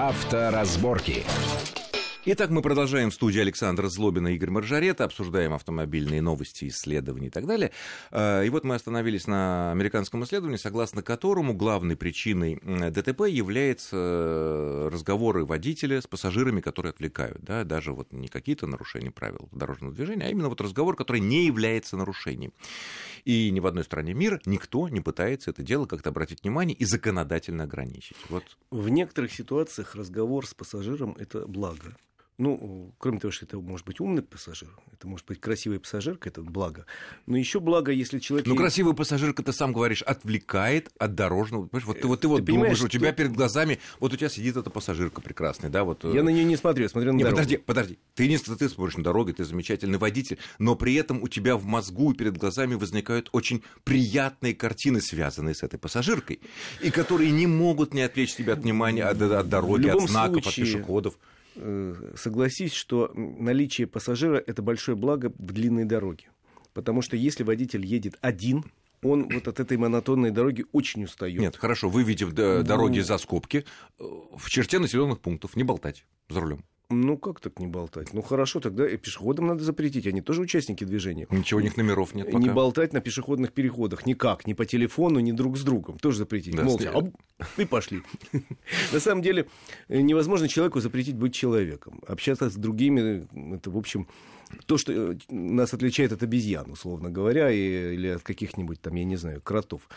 Авторазборки. Итак, мы продолжаем в студии Александра Злобина и Игорь Маржарета, обсуждаем автомобильные новости, исследования и так далее. А, и вот мы остановились на американском исследовании, согласно которому главной причиной ДТП является э, разговоры водителя с пассажирами, которые отвлекают. Да? Даже вот не какие-то нарушения правил дорожного движения, а именно вот разговор, который не является нарушением. И ни в одной стране мира никто не пытается это дело как-то обратить внимание и законодательно ограничить. Вот. В некоторых ситуациях разговор с пассажиром – это благо. Ну, кроме того, что это может быть умный пассажир, это может быть красивая пассажирка, это благо. Но еще благо, если человек... Ну, красивая пассажирка, ты сам говоришь, отвлекает от дорожного... Понимаешь, вот ты, вот, ты, вот ты думаешь, что... у тебя перед глазами... Вот у тебя сидит эта пассажирка прекрасная, да? Вот... Э, я на нее не смотрю, я смотрю на не, дорогу. Подожди, подожди. Ты не ты смотришь на дорогу, ты замечательный водитель, но при этом у тебя в мозгу и перед глазами возникают очень приятные картины, связанные с этой пассажиркой, и которые не могут не отвлечь тебя от внимания, от, от дороги, от знаков, случае... от пешеходов. Э, согласись, что наличие пассажира – это большое благо в длинной дороге. Потому что если водитель едет один, он вот от этой монотонной дороги очень устает. Нет, хорошо, выведем ну... дороги за скобки, э, в черте населенных пунктов, не болтать за рулем. Ну, как так не болтать? Ну, хорошо, тогда и пешеходам надо запретить. Они тоже участники движения. Ничего, у них номеров нет пока. Не болтать на пешеходных переходах. Никак. Ни по телефону, ни друг с другом. Тоже запретить. Да, Молча. И пошли. На самом деле, невозможно человеку запретить быть человеком. Общаться с другими, это, в общем, то, что э, нас отличает от обезьян, условно говоря, и, или от каких-нибудь там, я не знаю, кротов.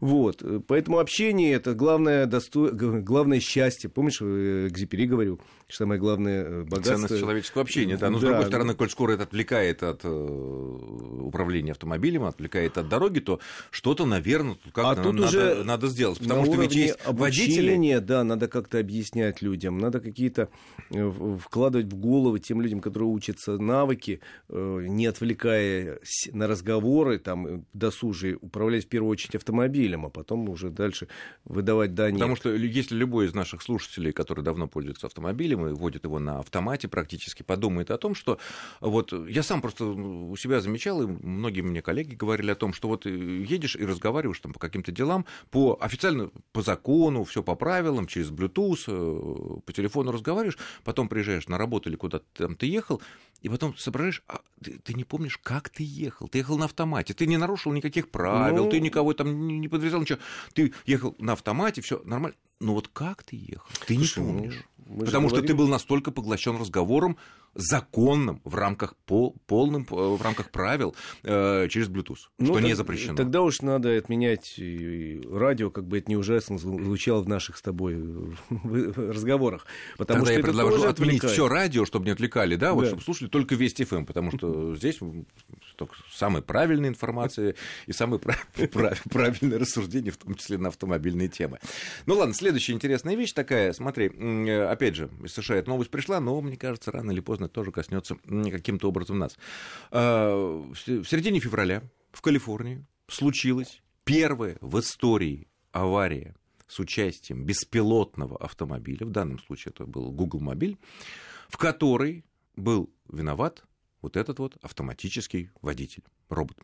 Вот. Поэтому общение – это главное, досто... главное счастье. Помнишь, э, Экзипери говорил, что самое главное э, богатство... Ценность человеческого общения, да. Но, да. с другой стороны, коль скоро это отвлекает от управления автомобилем, отвлекает от дороги, то что-то, наверное, как а тут надо, уже надо сделать. Потому что ведь есть водители... да, надо как-то объяснять людям, надо какие-то вкладывать в головы тем людям, которые учатся навыки, навыки, э, не отвлекая на разговоры там, э, досужие, управлять в первую очередь автомобилем, а потом уже дальше выдавать данные. Потому что если любой из наших слушателей, который давно пользуется автомобилем и водит его на автомате практически, подумает о том, что вот я сам просто у себя замечал, и многие мне коллеги говорили о том, что вот едешь и разговариваешь там по каким-то делам, по официально по закону, все по правилам, через Bluetooth, э, по телефону разговариваешь, потом приезжаешь на работу или куда-то там ты ехал, и потом соображаешь, а ты, ты не помнишь, как ты ехал. Ты ехал на автомате, ты не нарушил никаких правил, ну... ты никого там не подвязал, ничего. Ты ехал на автомате, все нормально. Но вот как ты ехал, ты Слушай, не помнишь. Ну, Потому что говорим... ты был настолько поглощен разговором законным в рамках пол, полным э, в рамках правил э, через Bluetooth, ну, что так, не запрещено. Тогда уж надо отменять радио, как бы это не ужасно звучало в наших с тобой разговорах. Потому тогда что я предложу отменить все радио, чтобы не отвлекали, да, вот, да. чтобы слушали только Вести ФМ, потому что здесь самая правильная информация и самое правильное рассуждение, в том числе на автомобильные темы. Ну ладно, следующая интересная вещь такая, смотри, опять же, из США эта новость пришла, но, мне кажется, рано или поздно тоже коснется каким-то образом нас. А, в середине февраля в Калифорнии случилась первая в истории авария с участием беспилотного автомобиля, в данном случае это был Google Мобиль, в которой был виноват вот этот вот автоматический водитель, робот.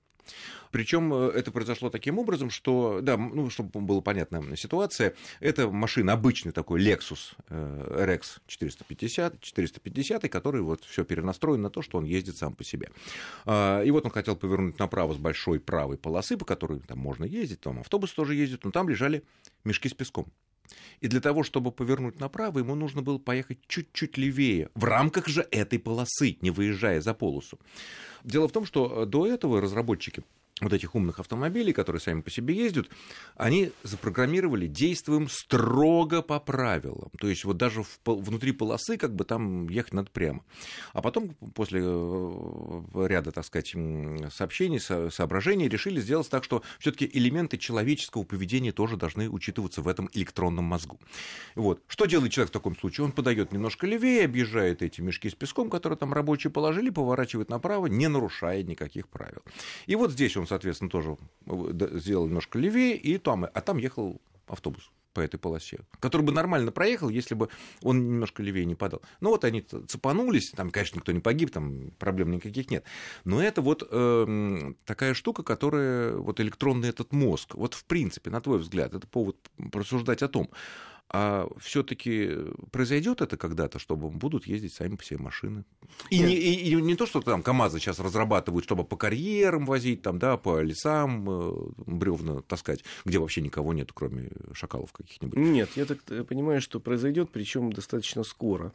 Причем э, это произошло таким образом, что, да, ну, чтобы была понятна ситуация, это машина, обычный такой Lexus RX 450, 450, который вот все перенастроен на то, что он ездит сам по себе. А, и вот он хотел повернуть направо с большой правой полосы, по которой там можно ездить, там автобус тоже ездит, но там лежали мешки с песком. И для того, чтобы повернуть направо, ему нужно было поехать чуть-чуть левее, в рамках же этой полосы, не выезжая за полосу. Дело в том, что до этого разработчики вот этих умных автомобилей, которые сами по себе ездят, они запрограммировали действуем строго по правилам. То есть вот даже в, внутри полосы как бы там ехать надо прямо. А потом после э, ряда, так сказать, сообщений, соображений решили сделать так, что все-таки элементы человеческого поведения тоже должны учитываться в этом электронном мозгу. Вот. Что делает человек в таком случае? Он подает немножко левее, объезжает эти мешки с песком, которые там рабочие положили, поворачивает направо, не нарушая никаких правил. И вот здесь он соответственно, тоже сделал немножко левее, и там, а там ехал автобус по этой полосе, который бы нормально проехал, если бы он немножко левее не подал. Ну вот они цепанулись, там, конечно, никто не погиб, там проблем никаких нет. Но это вот э, такая штука, которая, вот электронный этот мозг, вот в принципе, на твой взгляд, это повод просуждать о том, а все-таки произойдет это когда-то, чтобы будут ездить сами по себе машины. И не, и, и не то, что там КАМАЗы сейчас разрабатывают, чтобы по карьерам возить, там, да, по лесам э, бревна таскать, где вообще никого нет, кроме шакалов каких-нибудь. Нет, я так понимаю, что произойдет, причем достаточно скоро.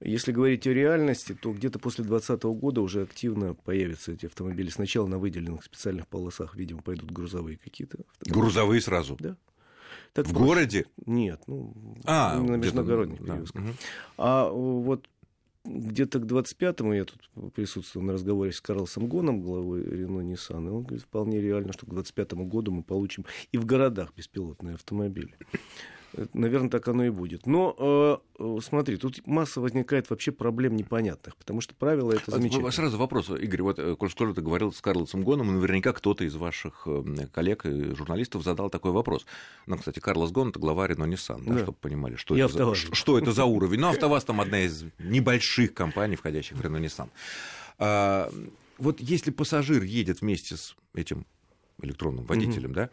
Если говорить о реальности, то где-то после 2020 года уже активно появятся эти автомобили. Сначала на выделенных специальных полосах, видимо, пойдут грузовые какие-то. Автомобили. Грузовые сразу? Да. Так в просто... городе? Нет, ну, а, на перевозках. Да. Угу. А вот где-то к 25-му я тут присутствовал на разговоре с Карлосом Гоном, главой Рено Nissan, и он говорит, вполне реально, что к 25 году мы получим и в городах беспилотные автомобили. Наверное, так оно и будет. Но э, смотри, тут масса возникает вообще проблем непонятных, потому что правила это а, замечательно. Сразу вопрос, Игорь, вот, э, коль скоро ты говорил с Карлосом Гоном, наверняка кто-то из ваших э, коллег и журналистов задал такой вопрос. Ну, кстати, Карлос Гон — это глава Рено Nissan, да, да. чтобы понимали, что, это за, что это за уровень. Ну, АвтоВАЗ там одна из небольших компаний, входящих в Рено Nissan. А, вот если пассажир едет вместе с этим электронным водителем, mm-hmm. да,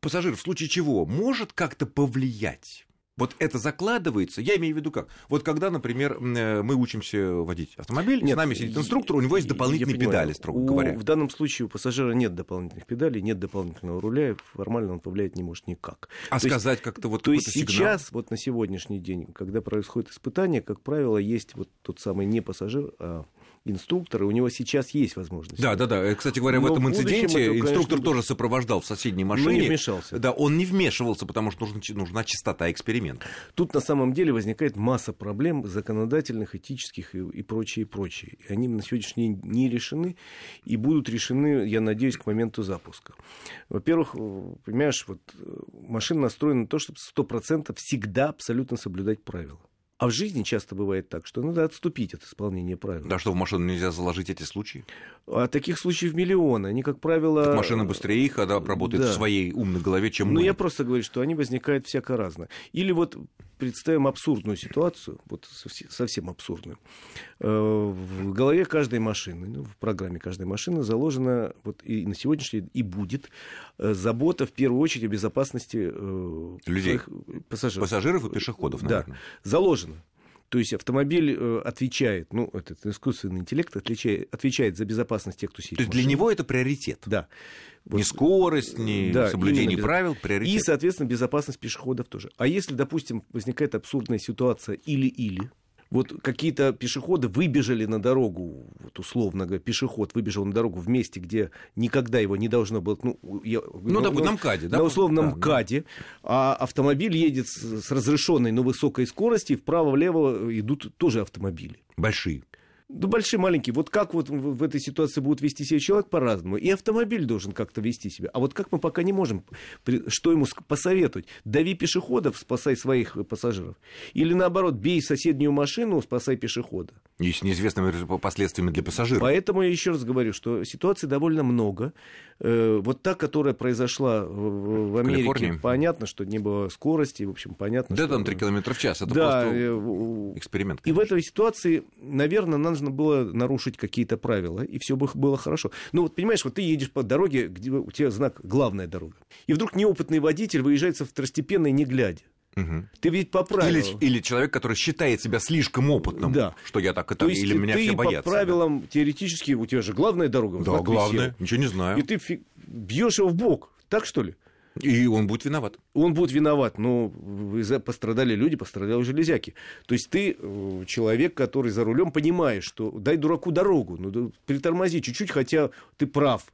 пассажир в случае чего может как-то повлиять? Вот это закладывается, я имею в виду как? Вот когда, например, э, мы учимся водить автомобиль, нет, с нами сидит инструктор, у него есть дополнительные педали, строго у, говоря. В данном случае у пассажира нет дополнительных педалей, нет дополнительного руля, формально он повлиять не может никак. А то сказать как-то вот То есть сейчас, вот на сегодняшний день, когда происходит испытание, как правило, есть вот тот самый не пассажир, а инструктора, у него сейчас есть возможность. Да, да, да. Кстати говоря, Но в этом инциденте это, инструктор конечно, тоже сопровождал в соседней машине. Но не вмешался. Да, он не вмешивался, потому что нужна, нужна чистота эксперимента. Тут на самом деле возникает масса проблем законодательных, этических и, и прочее, и прочее. И они на сегодняшний день не решены и будут решены, я надеюсь, к моменту запуска. Во-первых, понимаешь, вот э, машина настроена на то, чтобы 100% всегда абсолютно соблюдать правила. А в жизни часто бывает так, что надо отступить от исполнения правил. Да, что в машину нельзя заложить эти случаи? А таких случаев миллионы. Они, как правило... Так машина быстрее их, она работает да. в своей умной голове, чем Ну, я просто говорю, что они возникают всяко разно. Или вот представим абсурдную ситуацию, вот совсем абсурдную. Э, в голове каждой машины, ну, в программе каждой машины заложена, вот и на сегодняшний день и будет, э, забота в первую очередь о безопасности э, людей, пассажиров. Пассажиров и пешеходов, наверное. Да, заложено. То есть автомобиль отвечает, ну, этот искусственный интеллект отвечает, отвечает за безопасность тех, кто сидит. То есть для него это приоритет. Да. Вот, ни скорость, ни да, соблюдение правил, приоритет. И, соответственно, безопасность пешеходов тоже. А если, допустим, возникает абсурдная ситуация или-или, вот какие-то пешеходы выбежали на дорогу, вот условно говоря, пешеход выбежал на дорогу в месте, где никогда его не должно было, ну, я, ну, ну на МКАДе, да? На условном да, МКАДе, да. а автомобиль едет с, с разрешенной, но высокой скоростью, вправо-влево идут тоже автомобили. Большие. Да большие, маленькие. Вот как вот в этой ситуации будет вести себя человек по-разному. И автомобиль должен как-то вести себя. А вот как мы пока не можем, что ему посоветовать? Дави пешеходов, спасай своих пассажиров. Или наоборот, бей соседнюю машину, спасай пешехода. И с неизвестными последствиями для пассажиров. Поэтому я еще раз говорю, что ситуаций довольно много. Э, вот та, которая произошла в Америке, понятно, что не было скорости, в общем, понятно. Да, что... там 3 км в час, это да, просто э, эксперимент. Конечно. И в этой ситуации, наверное, нужно было нарушить какие-то правила, и все бы было хорошо. Ну вот, понимаешь, вот ты едешь по дороге, где у тебя знак «главная дорога», и вдруг неопытный водитель выезжает со второстепенной, не глядя. Угу. Ты ведь по правилам... Или, или человек, который считает себя слишком опытным, да. что я так и так, или меня все боятся. по правилам да. теоретически, у тебя же главная дорога. Да, главная, ничего не знаю. И ты фи... бьешь его в бок, так что ли? И он будет виноват. Он будет виноват, но пострадали люди, пострадали железяки. То есть ты э, человек, который за рулем понимаешь, что дай дураку дорогу, ну притормози чуть-чуть, хотя ты прав.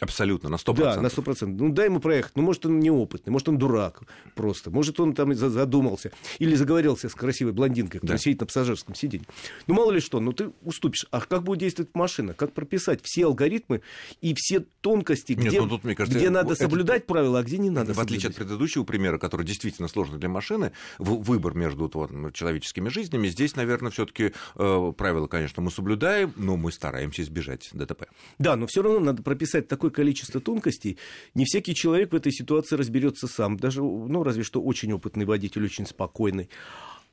Абсолютно, на 100%. Да, на 100%. Ну, дай ему проехать. Ну, может, он неопытный, может, он дурак просто. Может, он там задумался. Или заговорился с красивой блондинкой, которая да. сидит на пассажирском сиденье. Ну, мало ли что, ну, ты уступишь. А как будет действовать машина? Как прописать все алгоритмы и все тонкости, Нет, где, ну, тут, кажется, где надо это... соблюдать правила, а где не надо В отличие от предыдущего примера, который действительно сложный для машины, выбор между вот, человеческими жизнями, здесь, наверное, все таки э, правила, конечно, мы соблюдаем, но мы стараемся избежать ДТП. Да, но все равно надо прописать такой такое количество тонкостей, не всякий человек в этой ситуации разберется сам. Даже, ну, разве что очень опытный водитель, очень спокойный.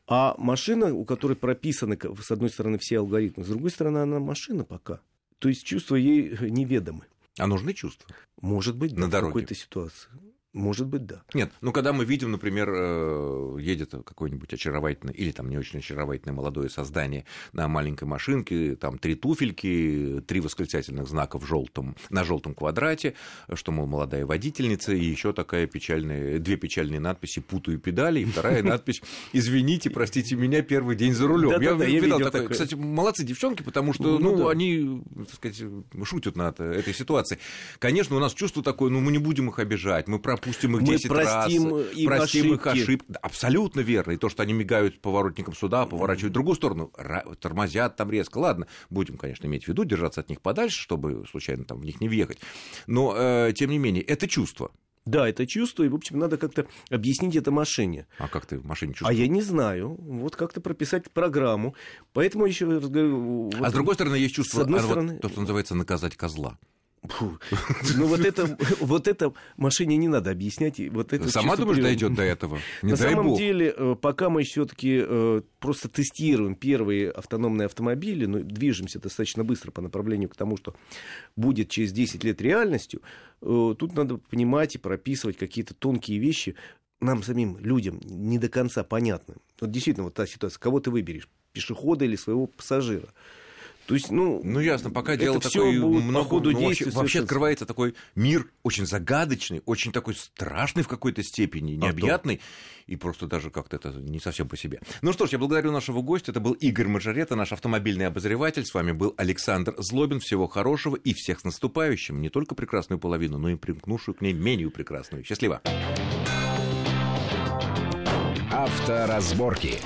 А машина, у которой прописаны, с одной стороны, все алгоритмы, с другой стороны, она машина пока. То есть чувства ей неведомы. А нужны чувства? Может быть, на да, в какой-то ситуации. Может быть, да. Нет, ну когда мы видим, например, э, едет какой-нибудь очаровательный или там не очень очаровательное молодое создание на маленькой машинке, там три туфельки, три восклицательных знака в желтом, на желтом квадрате, что, мол, молодая водительница, и еще такая печальная, две печальные надписи «Путаю педали», и вторая надпись «Извините, простите меня, первый день за рулем. Я видел такое. Кстати, молодцы девчонки, потому что, ну, ну они, так сказать, шутят над этой ситуацией. Конечно, у нас чувство такое, ну, мы не будем их обижать, мы пропустим допустим их мы 10 простим раз, им простим ошибки. их ошибки. Абсолютно верно. И то, что они мигают поворотником сюда, поворачивают в другую сторону, тормозят там резко. Ладно, будем, конечно, иметь в виду, держаться от них подальше, чтобы случайно там в них не въехать. Но, э, тем не менее, это чувство. Да, это чувство, и, в общем, надо как-то объяснить это машине. А как ты в машине чувствуешь? А я не знаю. Вот как-то прописать программу. Поэтому еще раз говорю... Вот, а с другой стороны, есть чувство, с одной стороны... вот, то, что называется, наказать козла. Фу. Ну вот это, вот это машине не надо объяснять. Вот это Сама думаешь, дойдет до этого? Не На самом бог. деле, э, пока мы все-таки э, просто тестируем первые автономные автомобили, но движемся достаточно быстро по направлению к тому, что будет через 10 лет реальностью, э, тут надо понимать и прописывать какие-то тонкие вещи, нам самим людям не до конца понятны. Вот действительно, вот та ситуация, кого ты выберешь, пешехода или своего пассажира. То есть, ну, ну ясно, пока дело такое много, по ходу ну, действий, вообще, вообще открывается такой мир очень загадочный, очень такой страшный в какой-то степени, а необъятный, а и просто даже как-то это не совсем по себе. Ну что ж, я благодарю нашего гостя, это был Игорь Мажорета, наш автомобильный обозреватель, с вами был Александр Злобин, всего хорошего и всех с наступающим, не только прекрасную половину, но и примкнувшую к ней менее прекрасную. Счастливо! Авторазборки.